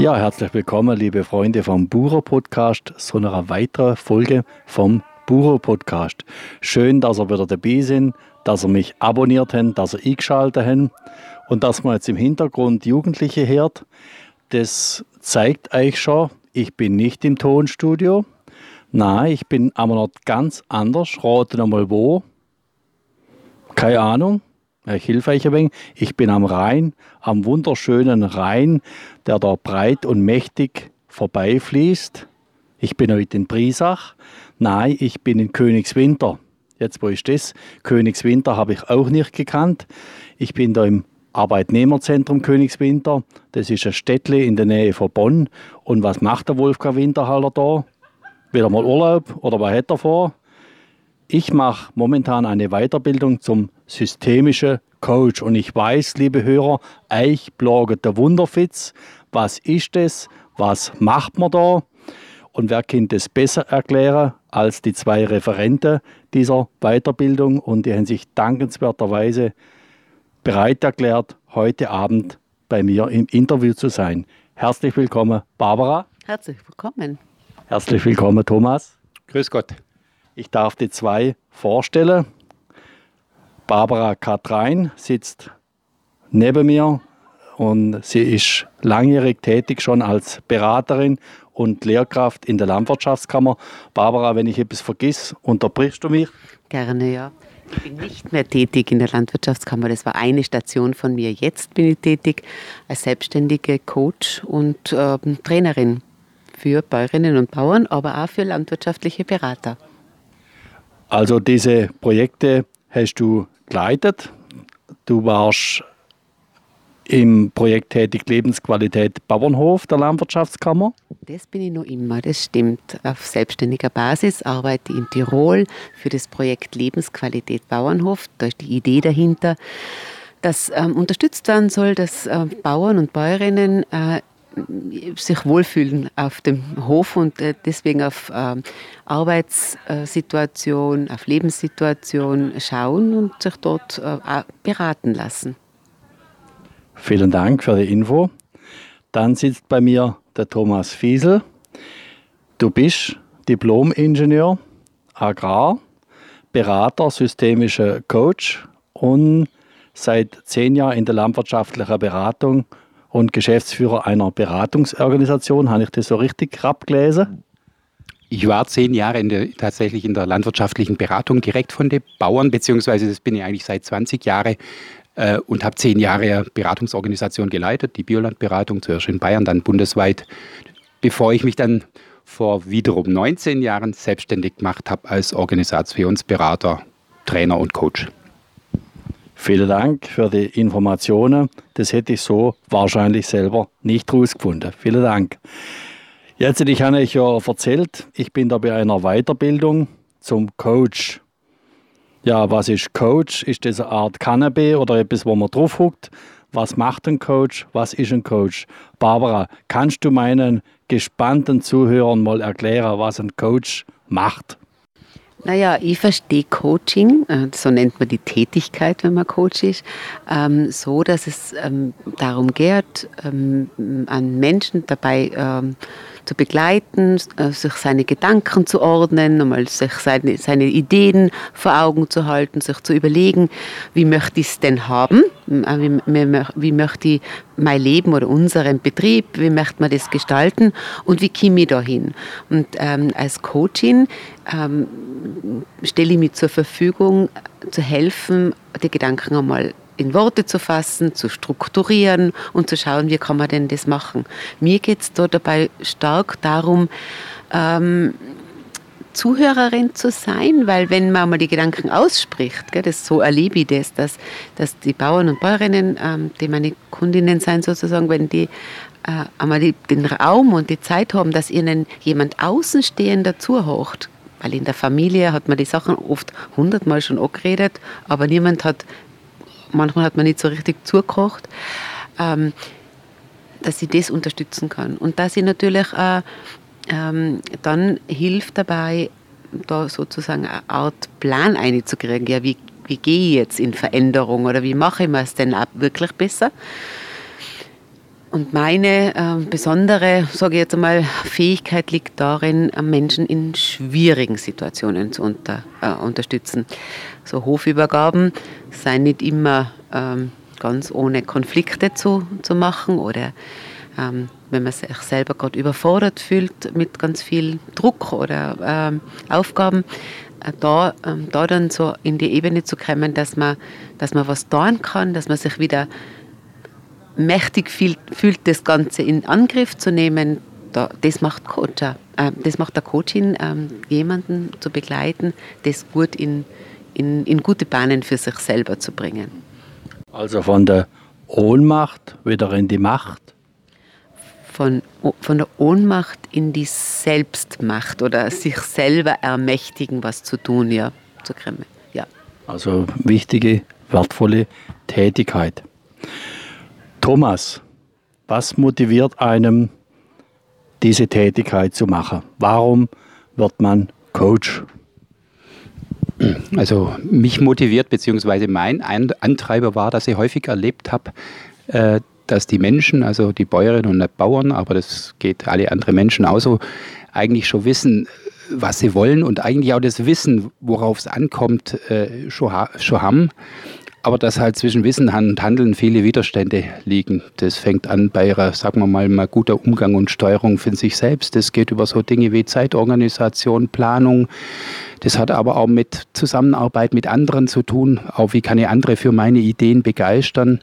Ja, herzlich willkommen, liebe Freunde vom Buro Podcast, zu einer weiteren Folge vom Buro Podcast. Schön, dass ihr wieder dabei sind, dass ihr mich abonniert habt, dass ihr eingeschaltet habt und dass man jetzt im Hintergrund Jugendliche hört. Das zeigt euch schon, ich bin nicht im Tonstudio. Nein, ich bin aber noch ganz anders. Rate nochmal wo. Keine Ahnung. Ich helfe euch ein wenig. Ich bin am Rhein, am wunderschönen Rhein, der da breit und mächtig vorbeifließt. Ich bin heute in Briesach. Nein, ich bin in Königswinter. Jetzt, wo ist das? Königswinter habe ich auch nicht gekannt. Ich bin da im Arbeitnehmerzentrum Königswinter. Das ist ein Städtle in der Nähe von Bonn. Und was macht der Wolfgang Winterhaller da? Wieder mal Urlaub oder was hat er vor? Ich mache momentan eine Weiterbildung zum systemischen Coach. Und ich weiß, liebe Hörer, euch blogget der Wunderfitz. Was ist das? Was macht man da? Und wer kann das besser erklären als die zwei Referenten dieser Weiterbildung? Und die haben sich dankenswerterweise bereit erklärt, heute Abend bei mir im Interview zu sein. Herzlich willkommen, Barbara. Herzlich willkommen. Herzlich willkommen, Thomas. Grüß Gott. Ich darf die zwei vorstellen. Barbara Katrein sitzt neben mir und sie ist langjährig tätig schon als Beraterin und Lehrkraft in der Landwirtschaftskammer. Barbara, wenn ich etwas vergiss, unterbrichst du mich? Gerne, ja. Ich bin nicht mehr tätig in der Landwirtschaftskammer. Das war eine Station von mir. Jetzt bin ich tätig als selbstständige Coach und äh, Trainerin für Bäuerinnen und Bauern, aber auch für landwirtschaftliche Berater. Also diese Projekte hast du geleitet. Du warst im Projekt tätig Lebensqualität Bauernhof der Landwirtschaftskammer. Das bin ich noch immer, das stimmt. Auf selbstständiger Basis arbeite ich in Tirol für das Projekt Lebensqualität Bauernhof. Da ist die Idee dahinter, dass ähm, unterstützt werden soll, dass äh, Bauern und Bäuerinnen äh, sich wohlfühlen auf dem Hof und äh, deswegen auf äh, Arbeitssituation, auf Lebenssituation schauen und sich dort äh, beraten lassen. Vielen Dank für die Info. Dann sitzt bei mir der Thomas Fiesel. Du bist Diplom-Ingenieur, Agrar, Berater, systemischer Coach und seit zehn Jahren in der landwirtschaftlichen Beratung und Geschäftsführer einer Beratungsorganisation. Habe ich das so richtig abgelesen? Ich war zehn Jahre in der, tatsächlich in der landwirtschaftlichen Beratung direkt von den Bauern, beziehungsweise das bin ich eigentlich seit 20 Jahren äh, und habe zehn Jahre Beratungsorganisation geleitet, die Biolandberatung, zuerst in Bayern, dann bundesweit, bevor ich mich dann vor wiederum 19 Jahren selbstständig gemacht habe als Organisationsberater, Trainer und Coach. Vielen Dank für die Informationen. Das hätte ich so wahrscheinlich selber nicht herausgefunden. Vielen Dank. Jetzt, ich habe euch ja erzählt, ich bin da bei einer Weiterbildung zum Coach. Ja, was ist Coach? Ist das eine Art Cannabis oder etwas, wo man drauf huckt? Was macht ein Coach? Was ist ein Coach? Barbara, kannst du meinen gespannten Zuhörern mal erklären, was ein Coach macht? Naja, ich verstehe Coaching, äh, so nennt man die Tätigkeit, wenn man Coach ist, ähm, so, dass es ähm, darum geht, ähm, an Menschen dabei zu begleiten, äh, sich seine Gedanken zu ordnen, einmal sich seine, seine Ideen vor Augen zu halten, sich zu überlegen, wie möchte ich es denn haben, äh, wie, wie, möchte ich mein Leben oder unseren Betrieb, wie möchte man das gestalten und wie komme ich da hin. Und ähm, als Coachin ähm, stelle ich mich zur Verfügung, zu helfen, die Gedanken einmal in Worte zu fassen, zu strukturieren und zu schauen, wie kann man denn das machen. Mir geht es da dabei stark darum, ähm, Zuhörerin zu sein, weil wenn man mal die Gedanken ausspricht, gell, das so erlebe ich das, dass, dass die Bauern und Bäuerinnen, ähm, die meine Kundinnen sind sozusagen, wenn die äh, einmal die, den Raum und die Zeit haben, dass ihnen jemand Außenstehender zuhört, weil in der Familie hat man die Sachen oft hundertmal schon angeredet, aber niemand hat manchmal hat man nicht so richtig zugekocht, ähm, dass ich das unterstützen kann. Und dass ich natürlich äh, ähm, dann hilft dabei, da sozusagen eine Art Plan einzukriegen. Ja, wie, wie gehe ich jetzt in Veränderung oder wie mache ich es denn ab wirklich besser? Und meine äh, besondere, sage ich jetzt einmal, Fähigkeit liegt darin, Menschen in schwierigen Situationen zu unter, äh, unterstützen. So Hofübergaben seien nicht immer ähm, ganz ohne Konflikte zu, zu machen oder ähm, wenn man sich selber gerade überfordert fühlt mit ganz viel Druck oder ähm, Aufgaben, äh, da, ähm, da dann so in die Ebene zu kommen, dass man, dass man was tun kann, dass man sich wieder mächtig fühlt, fühlt das Ganze in Angriff zu nehmen, da, das macht Coacher. Äh, das macht der Coachin, ähm, jemanden zu begleiten, das gut in, in, in gute Bahnen für sich selber zu bringen. Also von der Ohnmacht wieder in die Macht? Von, von der Ohnmacht in die Selbstmacht oder sich selber ermächtigen, was zu tun, ja, zu kriegen. Ja. Also wichtige, wertvolle Tätigkeit. Thomas, was motiviert einem, diese Tätigkeit zu machen? Warum wird man Coach? Also mich motiviert, beziehungsweise mein Antreiber war, dass ich häufig erlebt habe, äh, dass die Menschen, also die Bäuerinnen und Bauern, aber das geht alle anderen Menschen auch so, eigentlich schon wissen, was sie wollen und eigentlich auch das Wissen, worauf es ankommt, äh, schon, schon haben aber dass halt zwischen Wissen und Handeln viele Widerstände liegen. Das fängt an bei, sagen wir mal, mal guter Umgang und Steuerung für sich selbst. Das geht über so Dinge wie Zeitorganisation, Planung. Das hat aber auch mit Zusammenarbeit mit anderen zu tun. Auch wie kann ich andere für meine Ideen begeistern?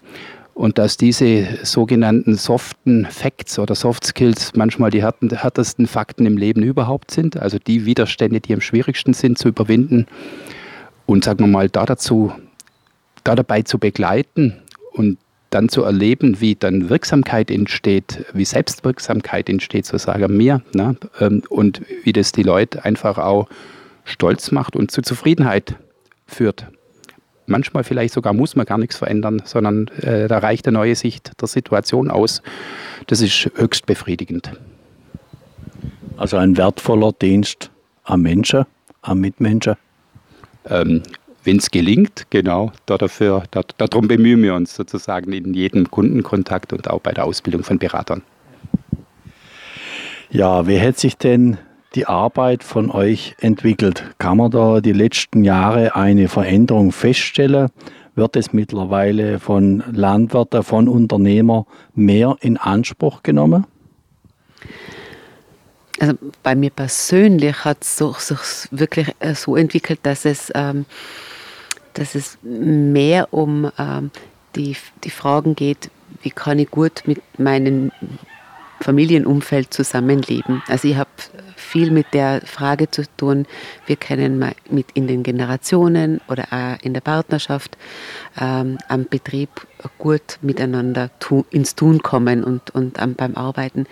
Und dass diese sogenannten soften Facts oder Soft Skills manchmal die härtesten Fakten im Leben überhaupt sind, also die Widerstände, die am schwierigsten sind zu überwinden. Und sagen wir mal, da dazu da dabei zu begleiten und dann zu erleben, wie dann Wirksamkeit entsteht, wie Selbstwirksamkeit entsteht, so sagen mir, ne? Ähm, und wie das die Leute einfach auch stolz macht und zu Zufriedenheit führt. Manchmal vielleicht sogar muss man gar nichts verändern, sondern äh, da reicht eine neue Sicht der Situation aus. Das ist höchst befriedigend. Also ein wertvoller Dienst am Menschen, am Mitmenschen. Ähm, wenn es gelingt, genau, dafür, da, darum bemühen wir uns sozusagen in jedem Kundenkontakt und auch bei der Ausbildung von Beratern. Ja, wie hat sich denn die Arbeit von euch entwickelt? Kann man da die letzten Jahre eine Veränderung feststellen? Wird es mittlerweile von Landwirten, von Unternehmern mehr in Anspruch genommen? Also bei mir persönlich hat es sich wirklich äh, so entwickelt, dass es ähm, dass es mehr um ähm, die, die Fragen geht, wie kann ich gut mit meinem Familienumfeld zusammenleben. Also ich habe viel mit der Frage zu tun, wir können mit in den Generationen oder auch in der Partnerschaft ähm, am Betrieb gut miteinander tu, ins Tun kommen und, und ähm, beim Arbeiten.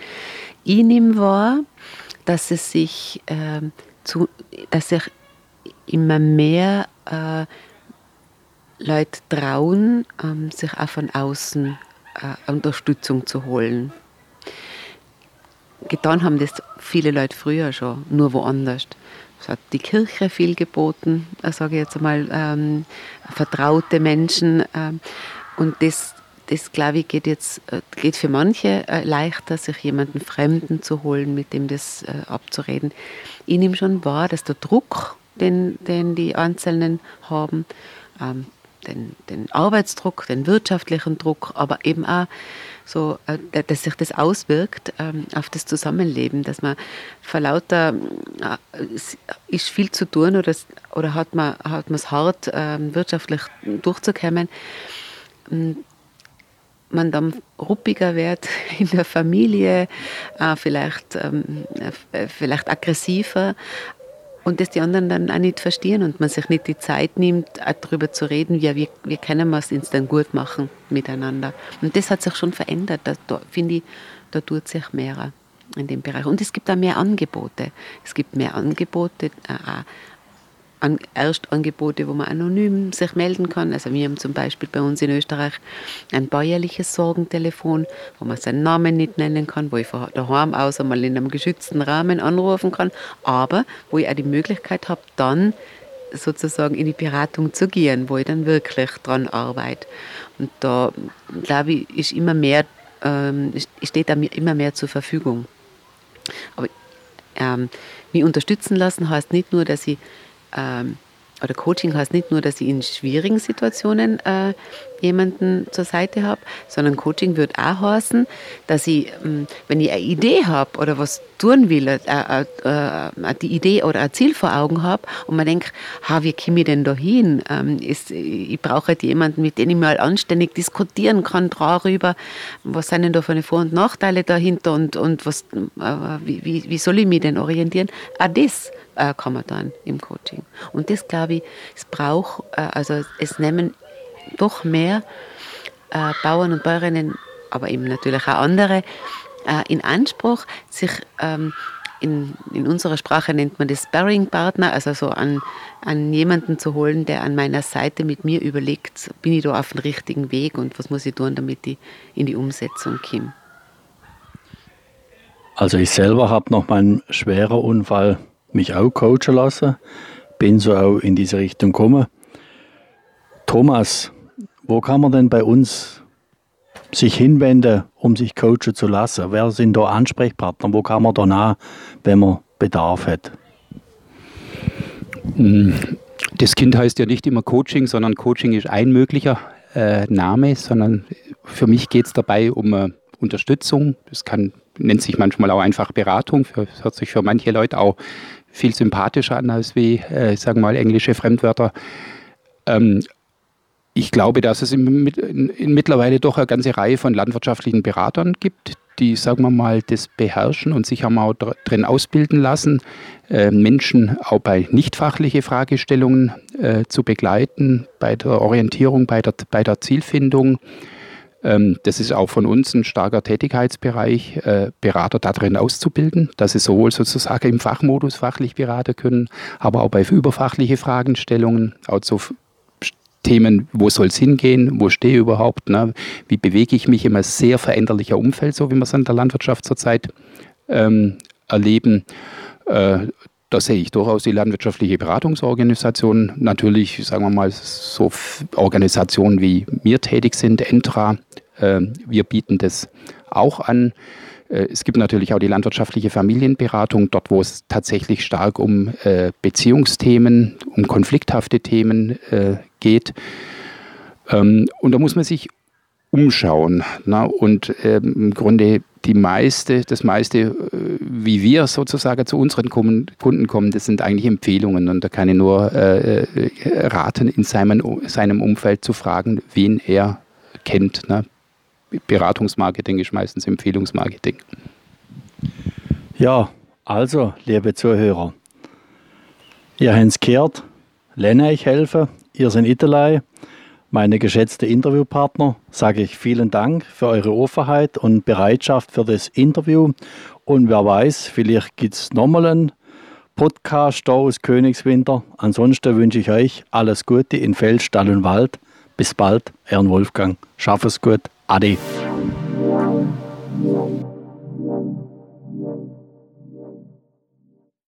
Ich nehme wahr, dass es sich, äh, zu, dass sich immer mehr äh, Leute trauen, ähm, sich auch von außen äh, Unterstützung zu holen. Getan haben das viele Leute früher schon, nur woanders. Es hat die Kirche viel geboten, äh, sage ich jetzt einmal, ähm, vertraute Menschen. Ähm, und das, das glaube ich, geht jetzt äh, geht für manche äh, leichter, sich jemanden Fremden zu holen, mit dem das äh, abzureden. Ich nehme schon wahr, dass der Druck, den, den die Einzelnen haben, ähm, den, den Arbeitsdruck, den wirtschaftlichen Druck, aber eben auch so, äh, dass sich das auswirkt ähm, auf das Zusammenleben, dass man vor lauter äh, ist viel zu tun oder, oder hat man hat es hart ähm, wirtschaftlich durchzukommen, ähm, man dann ruppiger wird in der Familie, äh, vielleicht, vielleicht aggressiver, und das die anderen dann auch nicht verstehen und man sich nicht die Zeit nimmt, darüber zu reden, wie wir, wir können es uns dann gut machen miteinander. Und das hat sich schon verändert. Da, da finde ich, da tut sich mehr in dem Bereich. Und es gibt auch mehr Angebote. Es gibt mehr Angebote, äh, an Erstangebote, wo man anonym sich melden kann. Also wir haben zum Beispiel bei uns in Österreich ein bäuerliches Sorgentelefon, wo man seinen Namen nicht nennen kann, wo ich von daheim aus einmal in einem geschützten Rahmen anrufen kann, aber wo ich auch die Möglichkeit habe, dann sozusagen in die Beratung zu gehen, wo ich dann wirklich dran arbeite. Und da, glaube ich, ist immer mehr ähm, steht er mir immer mehr zur Verfügung. Aber ähm, mich unterstützen lassen heißt nicht nur, dass ich ähm, oder Coaching heißt nicht nur, dass ich in schwierigen Situationen äh, jemanden zur Seite habe, sondern Coaching wird auch heißen, dass ich, ähm, wenn ich eine Idee habe oder was tun will, äh, äh, äh, die Idee oder ein Ziel vor Augen habe und man denkt, ha, wie komme ich denn da hin? Ähm, ich brauche halt jemanden, mit dem ich mal anständig diskutieren kann darüber, was sind denn da für Vor- und Nachteile dahinter und, und was, wie, wie, wie soll ich mich denn orientieren? Auch das kann man dann im Coaching. Und das glaube ich, es braucht, also es nehmen doch mehr Bauern und Bäuerinnen, aber eben natürlich auch andere, in Anspruch, sich ähm, in, in, unserer Sprache nennt man das Sparring-Partner, also so an, an jemanden zu holen, der an meiner Seite mit mir überlegt, bin ich da auf dem richtigen Weg und was muss ich tun, damit ich in die Umsetzung komme. Also ich selber habe noch meinen schweren Unfall mich auch coachen lassen, bin so auch in diese Richtung gekommen. Thomas, wo kann man denn bei uns sich hinwenden, um sich coachen zu lassen? Wer sind da Ansprechpartner? Wo kann man da nach, wenn man Bedarf hat? Hm, das Kind heißt ja nicht immer Coaching, sondern Coaching ist ein möglicher äh, Name, sondern für mich geht es dabei um äh, Unterstützung. Das kann, nennt sich manchmal auch einfach Beratung. Für, das hört sich für manche Leute auch viel sympathischer an als wie, äh, sagen wir mal, englische Fremdwörter. Ähm, ich glaube, dass es in, in, in mittlerweile doch eine ganze Reihe von landwirtschaftlichen Beratern gibt, die, sagen wir mal, das beherrschen und sich haben auch drin ausbilden lassen, äh, Menschen auch bei nichtfachliche Fragestellungen äh, zu begleiten, bei der Orientierung, bei der, bei der Zielfindung. Ähm, das ist auch von uns ein starker Tätigkeitsbereich, äh, Berater darin auszubilden, dass sie sowohl sozusagen im Fachmodus fachlich beraten können, aber auch bei überfachliche Fragestellungen, auch zu Themen, wo soll es hingehen, wo stehe ich überhaupt, ne? wie bewege ich mich einem sehr veränderlicher Umfeld, so wie wir es in der Landwirtschaft zurzeit ähm, erleben. Äh, da sehe ich durchaus die landwirtschaftliche Beratungsorganisation. Natürlich, sagen wir mal, so Organisationen wie wir tätig sind, Entra. Äh, wir bieten das auch an. Äh, es gibt natürlich auch die landwirtschaftliche Familienberatung, dort wo es tatsächlich stark um äh, Beziehungsthemen, um konflikthafte Themen äh, geht. Ähm, und da muss man sich umschauen. Na? Und ähm, im Grunde die meiste, das meiste, wie wir sozusagen zu unseren Kunden kommen, das sind eigentlich Empfehlungen. Und da kann ich nur raten, in seinem, seinem Umfeld zu fragen, wen er kennt. Ne? Beratungsmarketing ist meistens Empfehlungsmarketing. Ja, also, liebe Zuhörer, ihr habt es gehört, lerne ich helfe, ihr seid Italei. Meine geschätzte Interviewpartner, sage ich vielen Dank für eure Offenheit und Bereitschaft für das Interview. Und wer weiß, vielleicht gibt es nochmal einen Podcast aus Königswinter. Ansonsten wünsche ich euch alles Gute in Feld, Stall und Wald. Bis bald, Herrn Wolfgang. Schaff es gut. Adi.